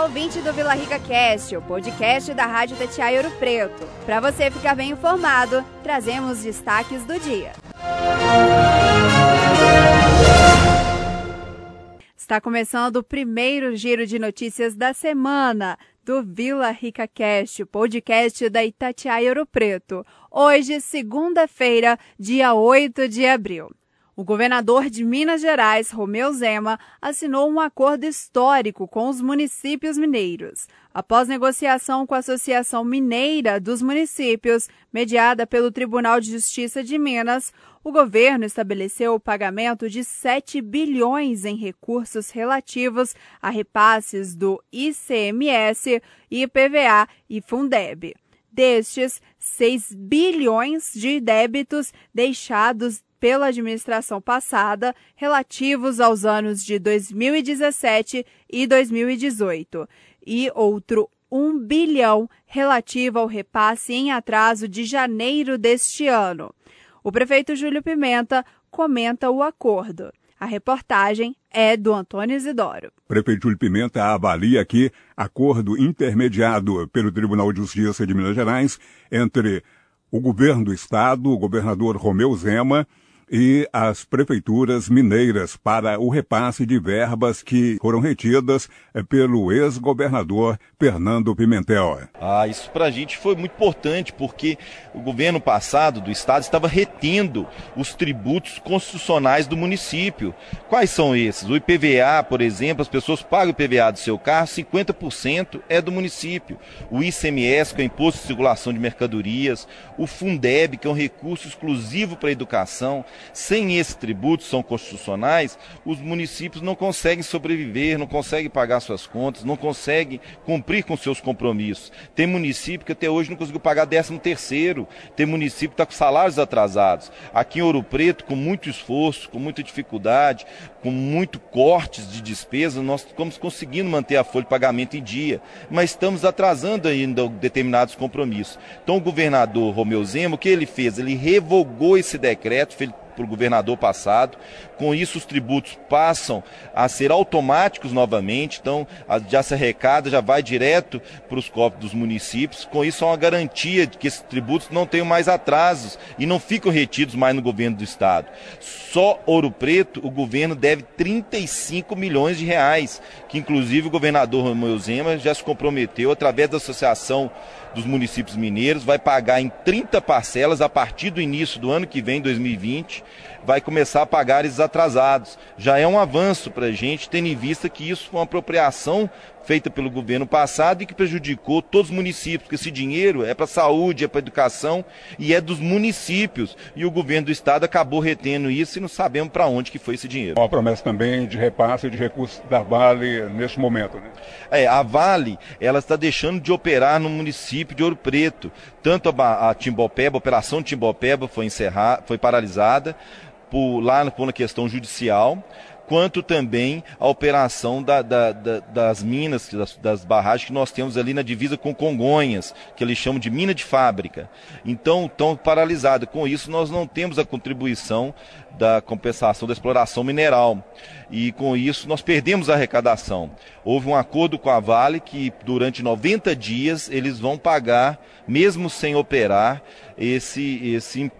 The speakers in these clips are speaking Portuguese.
Olá, ouvinte do Vila Rica Cast, o podcast da Rádio Tatiaia Ouro Preto. Para você ficar bem informado, trazemos destaques do dia. Está começando o primeiro giro de notícias da semana do Vila Rica Cast, podcast da Itatiaia Ouro Preto. Hoje, segunda-feira, dia 8 de abril. O governador de Minas Gerais, Romeu Zema, assinou um acordo histórico com os municípios mineiros. Após negociação com a Associação Mineira dos Municípios, mediada pelo Tribunal de Justiça de Minas, o governo estabeleceu o pagamento de 7 bilhões em recursos relativos a repasses do ICMS, IPVA e Fundeb. Destes, 6 bilhões de débitos deixados pela administração passada relativos aos anos de 2017 e 2018 e outro 1 bilhão relativo ao repasse em atraso de janeiro deste ano. O prefeito Júlio Pimenta comenta o acordo. A reportagem é do Antônio Isidoro. Prefeito Júlio Pimenta avalia aqui acordo intermediado pelo Tribunal de Justiça de Minas Gerais entre o governo do estado, o governador Romeu Zema e as prefeituras mineiras para o repasse de verbas que foram retidas eh, pelo ex-governador Fernando Pimentel. Ah, isso para a gente foi muito importante porque o governo passado do estado estava retendo os tributos constitucionais do município. Quais são esses? O IPVA, por exemplo, as pessoas pagam o IPVA do seu carro, 50% é do município. O ICMS, que é o Imposto de Circulação de Mercadorias, o Fundeb, que é um recurso exclusivo para a educação, sem esses tributos, são constitucionais, os municípios não conseguem sobreviver, não conseguem pagar suas contas, não conseguem cumprir com seus compromissos. Tem município que até hoje não conseguiu pagar 13 terceiro, tem município que está com salários atrasados. Aqui em Ouro Preto, com muito esforço, com muita dificuldade, com muito cortes de despesas, nós estamos conseguindo manter a folha de pagamento em dia, mas estamos atrasando ainda determinados compromissos. Então o governador Romeu Zema, o que ele fez? Ele revogou esse decreto, para o governador passado. Com isso, os tributos passam a ser automáticos novamente, então já se arrecada, já vai direto para os cofres dos municípios. Com isso, é uma garantia de que esses tributos não tenham mais atrasos e não ficam retidos mais no governo do Estado. Só Ouro Preto, o governo deve 35 milhões de reais, que inclusive o governador Romeu Zema já se comprometeu, através da Associação dos Municípios Mineiros, vai pagar em 30 parcelas a partir do início do ano que vem, 2020, vai começar a pagar esses atrasados. Já é um avanço para a gente, tendo em vista que isso foi uma apropriação feita pelo governo passado e que prejudicou todos os municípios, porque esse dinheiro é para saúde, é para educação e é dos municípios. E o governo do estado acabou retendo isso e não sabemos para onde que foi esse dinheiro. Uma promessa também de repasse de recursos da Vale neste momento, né? É, a Vale, ela está deixando de operar no município de Ouro Preto. Tanto a, a Timbopeba, a operação Timbopeba foi encerrada, foi paralisada por, lá por uma questão judicial quanto também a operação da, da, da, das minas, das, das, barragens que nós temos ali na divisa com Congonhas, que eles chamam de mina de fábrica. Então, estão paralisados. Com isso, nós não temos a contribuição da compensação da exploração mineral. E com isso, nós perdemos a arrecadação. Houve um acordo com a Vale que, durante 90 dias, eles vão pagar, mesmo sem operar, esse, esse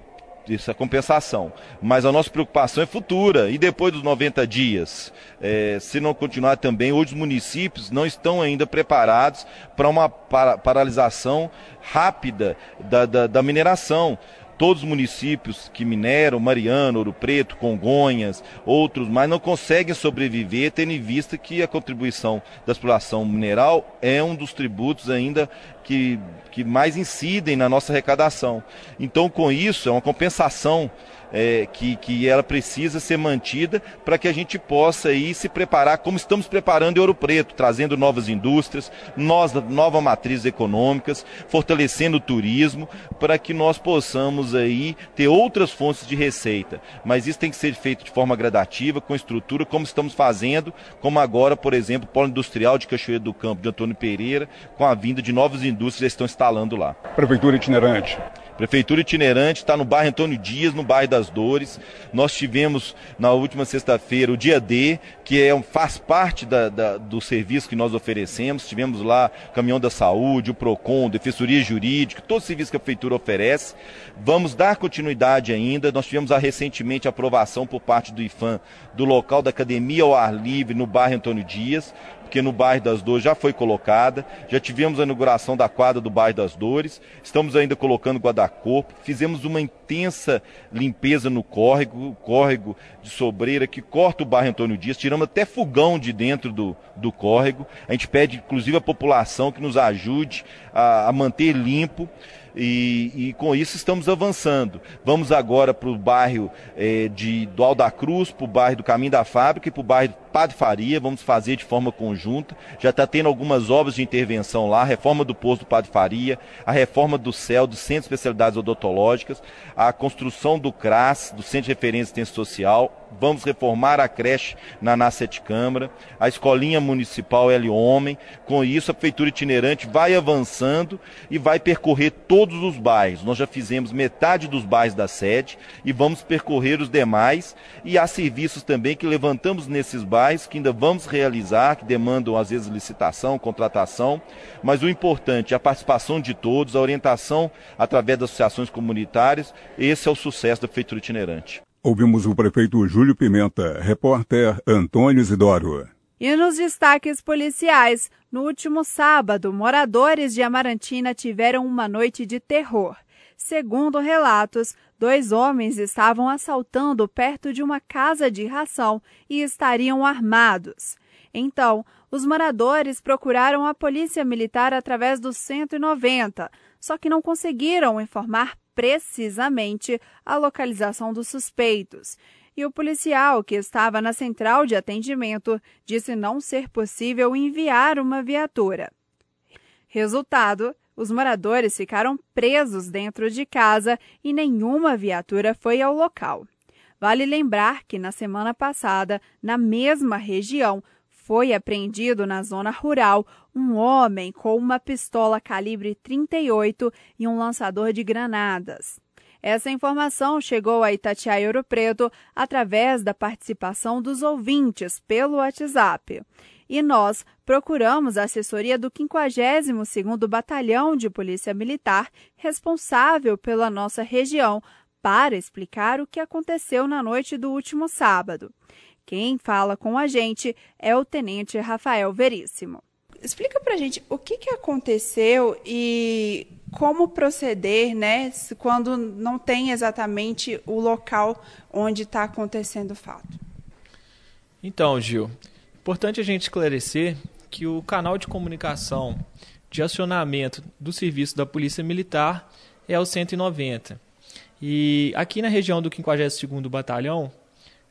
essa compensação. Mas a nossa preocupação é futura. E depois dos 90 dias, é, se não continuar também, hoje os municípios não estão ainda preparados para uma para, paralisação rápida da, da, da mineração todos os municípios que mineram, Mariano, Ouro Preto, Congonhas, outros mais, não conseguem sobreviver, tendo em vista que a contribuição da exploração mineral é um dos tributos ainda que, que mais incidem na nossa arrecadação. Então, com isso, é uma compensação é, que, que ela precisa ser mantida para que a gente possa aí se preparar, como estamos preparando em Ouro Preto, trazendo novas indústrias, nós, novas matrizes econômicas, fortalecendo o turismo, para que nós possamos aí ter outras fontes de receita. Mas isso tem que ser feito de forma gradativa, com estrutura, como estamos fazendo, como agora, por exemplo, o polo industrial de Cachoeira do Campo, de Antônio Pereira, com a vinda de novas indústrias que estão instalando lá. Prefeitura itinerante Prefeitura itinerante está no bairro Antônio Dias, no bairro das Dores. Nós tivemos na última sexta-feira o dia D, que é, faz parte da, da, do serviço que nós oferecemos. Tivemos lá Caminhão da Saúde, o PROCON, Defensoria Jurídica, todo o serviço que a Prefeitura oferece. Vamos dar continuidade ainda. Nós tivemos a, recentemente aprovação por parte do IFAM do local da academia ao ar livre no bairro Antônio Dias porque no bairro das Dores já foi colocada. Já tivemos a inauguração da quadra do bairro das Dores. Estamos ainda colocando guarda-corpo. Fizemos uma intensa limpeza no córrego, córrego de Sobreira que corta o bairro Antônio Dias. Tiramos até fogão de dentro do, do córrego. A gente pede, inclusive, à população que nos ajude a, a manter limpo. E, e, com isso estamos avançando. Vamos agora para o bairro é, de, do Alda Cruz, para o bairro do Caminho da Fábrica e para o bairro Padre Faria, vamos fazer de forma conjunta. Já está tendo algumas obras de intervenção lá, a reforma do posto do Padre Faria, a reforma do CEL, do Centro de Especialidades Odontológicas, a construção do CRAS, do Centro de Referência de Assistência Social. Vamos reformar a creche na Nacete Câmara, a escolinha municipal L Homem. Com isso, a prefeitura itinerante vai avançando e vai percorrer todos os bairros. Nós já fizemos metade dos bairros da sede e vamos percorrer os demais. E há serviços também que levantamos nesses bairros que ainda vamos realizar, que demandam às vezes licitação, contratação, mas o importante é a participação de todos, a orientação através das associações comunitárias, esse é o sucesso da Prefeitura Itinerante. Ouvimos o prefeito Júlio Pimenta, repórter Antônio Isidoro. E nos destaques policiais, no último sábado, moradores de Amarantina tiveram uma noite de terror. Segundo relatos, dois homens estavam assaltando perto de uma casa de ração e estariam armados. Então, os moradores procuraram a polícia militar através do 190, só que não conseguiram informar precisamente a localização dos suspeitos. E o policial que estava na central de atendimento disse não ser possível enviar uma viatura. Resultado: os moradores ficaram presos dentro de casa e nenhuma viatura foi ao local. Vale lembrar que na semana passada, na mesma região, foi apreendido na zona rural um homem com uma pistola calibre 38 e um lançador de granadas. Essa informação chegou a Itatiaia Ouro Preto através da participação dos ouvintes pelo WhatsApp e nós procuramos a assessoria do 52º Batalhão de Polícia Militar, responsável pela nossa região, para explicar o que aconteceu na noite do último sábado. Quem fala com a gente é o Tenente Rafael Veríssimo. Explica para a gente o que, que aconteceu e como proceder, né, quando não tem exatamente o local onde está acontecendo o fato. Então, Gil, Importante a gente esclarecer que o canal de comunicação de acionamento do serviço da Polícia Militar é o 190. E aqui na região do 52º Batalhão,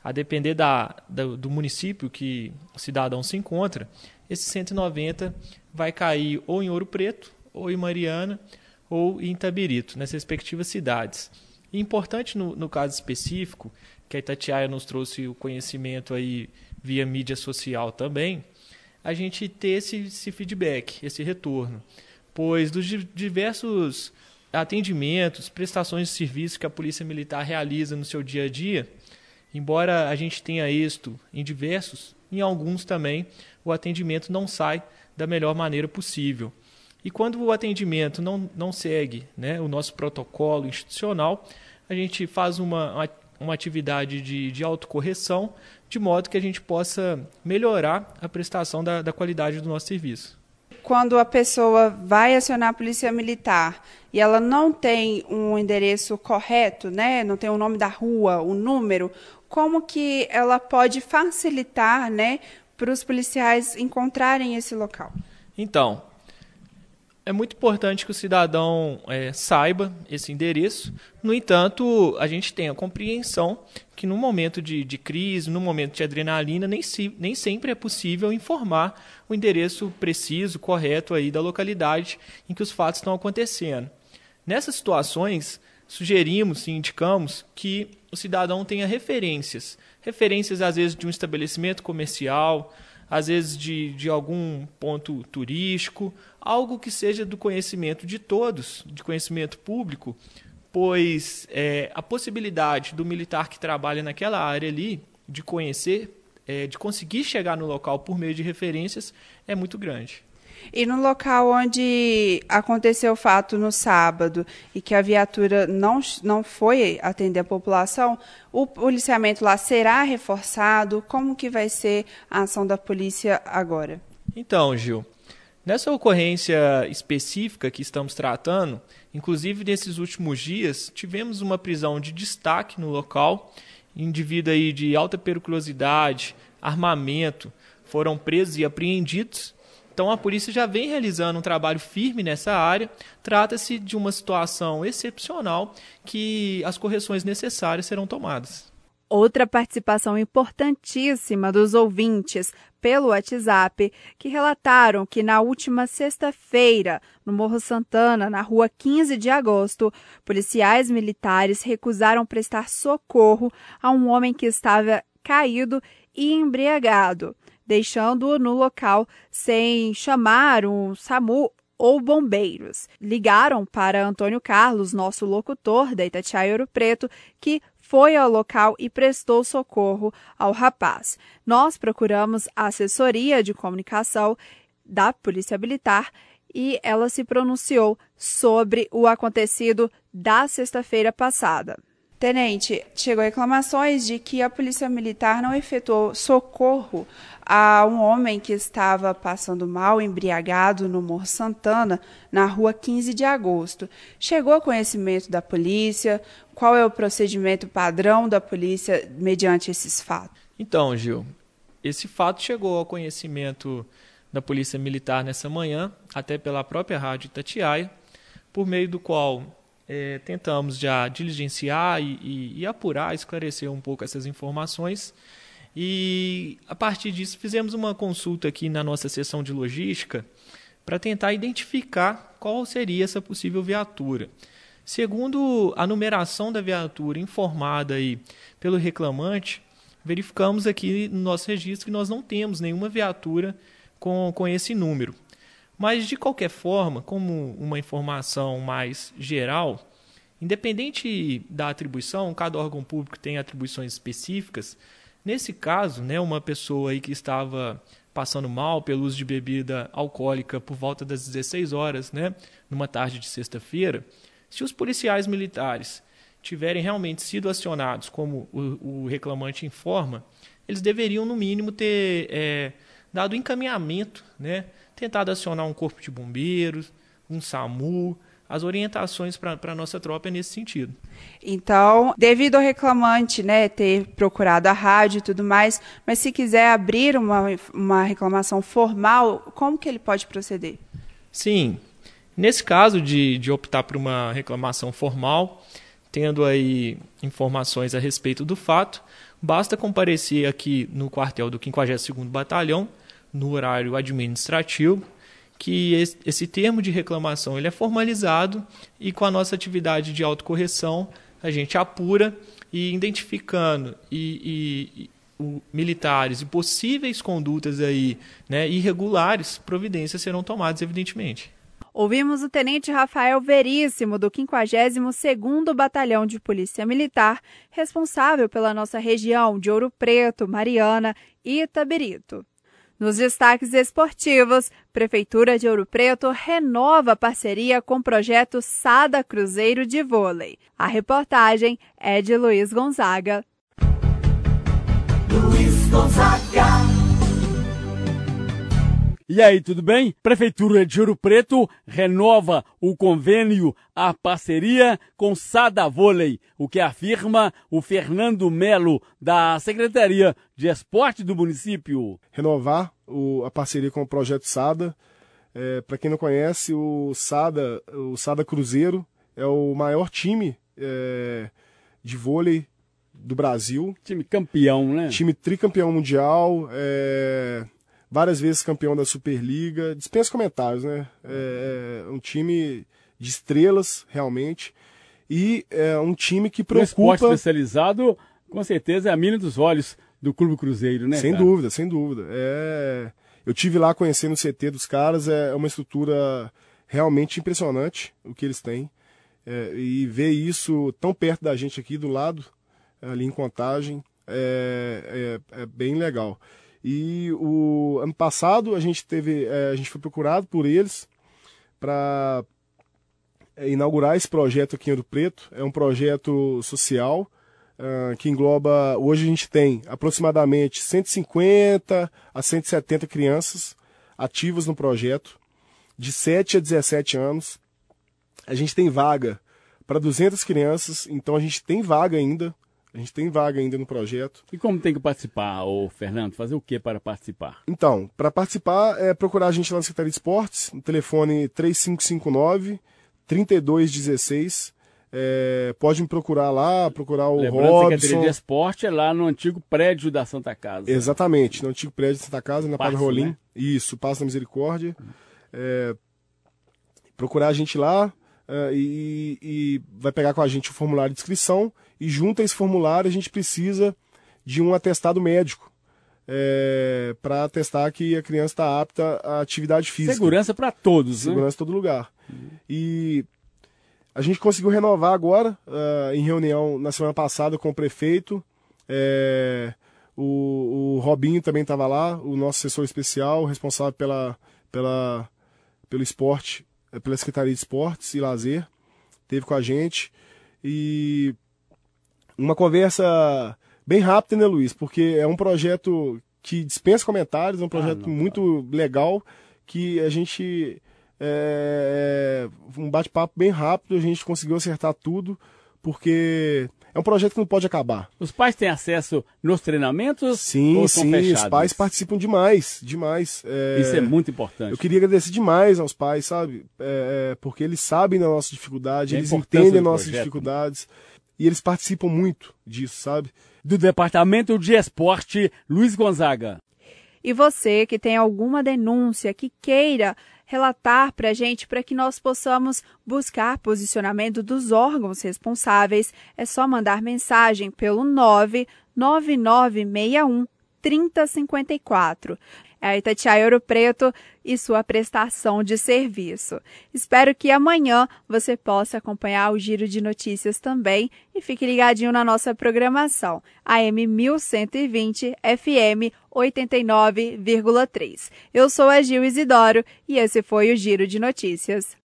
a depender da, da, do município que o cidadão se encontra, esse 190 vai cair ou em Ouro Preto, ou em Mariana, ou em Itabirito, nas respectivas cidades. E importante no, no caso específico, que a Itatiaia nos trouxe o conhecimento aí via mídia social também, a gente ter esse, esse feedback, esse retorno. Pois dos diversos atendimentos, prestações de serviço que a Polícia Militar realiza no seu dia a dia, embora a gente tenha êxito em diversos, em alguns também o atendimento não sai da melhor maneira possível. E quando o atendimento não, não segue né, o nosso protocolo institucional, a gente faz uma, uma, atividade de, de autocorreção de modo que a gente possa melhorar a prestação da, da qualidade do nosso serviço. Quando a pessoa vai acionar a polícia militar e ela não tem um endereço correto, né, não tem o nome da rua, o número, como que ela pode facilitar, né, para os policiais encontrarem esse local? Então, é muito importante que o cidadão é, saiba esse endereço. No entanto, a gente tem a compreensão que no momento de, de crise, no momento de adrenalina, nem, se, nem sempre é possível informar o endereço preciso, correto aí da localidade em que os fatos estão acontecendo. Nessas situações, sugerimos e indicamos que o cidadão tenha referências. Referências, às vezes, de um estabelecimento comercial, às vezes de, de algum ponto turístico, algo que seja do conhecimento de todos, de conhecimento público, pois é, a possibilidade do militar que trabalha naquela área ali de conhecer, é, de conseguir chegar no local por meio de referências é muito grande. E no local onde aconteceu o fato no sábado e que a viatura não, não foi atender a população, o policiamento lá será reforçado? Como que vai ser a ação da polícia agora? Então, Gil, nessa ocorrência específica que estamos tratando, inclusive nesses últimos dias, tivemos uma prisão de destaque no local, indivíduo aí de alta periculosidade, armamento, foram presos e apreendidos então a polícia já vem realizando um trabalho firme nessa área. Trata-se de uma situação excepcional que as correções necessárias serão tomadas. Outra participação importantíssima dos ouvintes pelo WhatsApp que relataram que na última sexta-feira, no Morro Santana, na rua 15 de agosto, policiais militares recusaram prestar socorro a um homem que estava caído e embriagado deixando-o no local sem chamar um SAMU ou bombeiros. Ligaram para Antônio Carlos, nosso locutor da Itatiaia Ouro Preto, que foi ao local e prestou socorro ao rapaz. Nós procuramos a assessoria de comunicação da Polícia Militar e ela se pronunciou sobre o acontecido da sexta-feira passada. Tenente, chegou reclamações de que a Polícia Militar não efetuou socorro a um homem que estava passando mal, embriagado, no Morro Santana, na rua 15 de agosto. Chegou a conhecimento da polícia? Qual é o procedimento padrão da polícia mediante esses fatos? Então, Gil, esse fato chegou ao conhecimento da Polícia Militar nessa manhã, até pela própria Rádio Itatiaia, por meio do qual é, tentamos já diligenciar e, e, e, apurar, esclarecer um pouco essas informações. E a partir disso fizemos uma consulta aqui na nossa seção de logística para tentar identificar qual seria essa possível viatura. Segundo a numeração da viatura informada aí pelo reclamante, verificamos aqui no nosso registro que nós não temos nenhuma viatura com, com esse número. Mas, de qualquer forma, como uma informação mais geral, independente da atribuição, cada órgão público tem atribuições específicas. Nesse caso, né, uma pessoa aí que estava passando mal pelo uso de bebida alcoólica por volta das 16 horas, né, numa tarde de sexta-feira, se os policiais militares tiverem realmente sido acionados, como o, o reclamante informa, eles deveriam, no mínimo, ter é, dado encaminhamento né, tentado acionar um corpo de bombeiros, um SAMU, as orientações para a nossa tropa é nesse sentido. Então, devido ao reclamante né, ter procurado a rádio e tudo mais, mas se quiser abrir uma, uma reclamação formal, como que ele pode proceder? Sim, nesse caso de, de optar por uma reclamação formal, tendo aí informações a respeito do fato, basta comparecer aqui no quartel do 52º Batalhão, no horário administrativo, que esse termo de reclamação ele é formalizado e com a nossa atividade de autocorreção a gente apura e identificando e, e, e o, militares e possíveis condutas aí, né, irregulares, providências serão tomadas, evidentemente. Ouvimos o Tenente Rafael Veríssimo, do 52º Batalhão de Polícia Militar, responsável pela nossa região de Ouro Preto, Mariana e Itabirito. Nos destaques esportivos, Prefeitura de Ouro Preto renova parceria com o projeto Sada Cruzeiro de Vôlei. A reportagem é de Luiz Gonzaga. Luiz Gonzaga. E aí, tudo bem? Prefeitura de Ouro Preto renova o convênio, a parceria com Sada Vôlei, o que afirma o Fernando Melo, da Secretaria de Esporte do município. Renovar o, a parceria com o Projeto Sada. É, Para quem não conhece, o Sada, o Sada Cruzeiro é o maior time é, de vôlei do Brasil. Time campeão, né? Time tricampeão mundial. É, várias vezes campeão da Superliga. Dispensa comentários, né? É, é um time de estrelas, realmente. E é um time que preocupa... O esporte especializado, com certeza, é a mina dos olhos do Clube Cruzeiro, né? Sem cara? dúvida, sem dúvida. É... Eu tive lá conhecendo o CT dos caras, é uma estrutura realmente impressionante o que eles têm. É, e ver isso tão perto da gente aqui do lado, ali em Contagem, é, é, é bem legal. E o ano passado a gente teve, é, a gente foi procurado por eles para é, inaugurar esse projeto aqui em Ouro Preto. É um projeto social uh, que engloba. Hoje a gente tem aproximadamente 150 a 170 crianças ativas no projeto, de 7 a 17 anos. A gente tem vaga para 200 crianças, então a gente tem vaga ainda. A gente tem vaga ainda no projeto. E como tem que participar, ô Fernando? Fazer o que para participar? Então, para participar é procurar a gente lá na Secretaria de Esportes, no telefone 3559 3216. É, pode me procurar lá, procurar o Lembrando Robson. que a Secretaria de Esporte é lá no antigo prédio da Santa Casa. Exatamente, no antigo prédio da Santa Casa, na Padre Rolim. né? Isso, Passo da Misericórdia. É, procurar a gente lá é, e, e vai pegar com a gente o formulário de inscrição e junto a esse formulário a gente precisa de um atestado médico é, para atestar que a criança está apta à atividade física. Segurança para todos, né? Segurança em todo lugar. E a gente conseguiu renovar agora, ah, em reunião na semana passada com o prefeito. É, o, o Robinho também estava lá, o nosso assessor especial, responsável pela, pela, pelo esporte, eh, pela Secretaria de Esportes e Lazer, teve com a gente. E uma conversa bem rápida, né, Luiz? Porque é um projeto que dispensa comentários, é um projeto não, muito legal que a gente. É, é, um bate-papo bem rápido, a gente conseguiu acertar tudo, porque é um projeto que não pode acabar. Os pais têm acesso nos treinamentos? Sim, sim, fechados? os pais participam demais, demais. É, Isso é muito importante. Eu queria agradecer demais aos pais, sabe? É, é, porque eles sabem da nossa dificuldade, a eles entendem do nossas projeto. dificuldades e eles participam muito disso, sabe? Do Departamento de Esporte, Luiz Gonzaga. E você que tem alguma denúncia que queira relatar para a gente para que nós possamos buscar posicionamento dos órgãos responsáveis, é só mandar mensagem pelo 99961 3054. É a Itatiaia Ouro Preto e sua prestação de serviço. Espero que amanhã você possa acompanhar o giro de notícias também e fique ligadinho na nossa programação, AM 1120 FM 89,3. Eu sou a Gil Isidoro e esse foi o Giro de Notícias.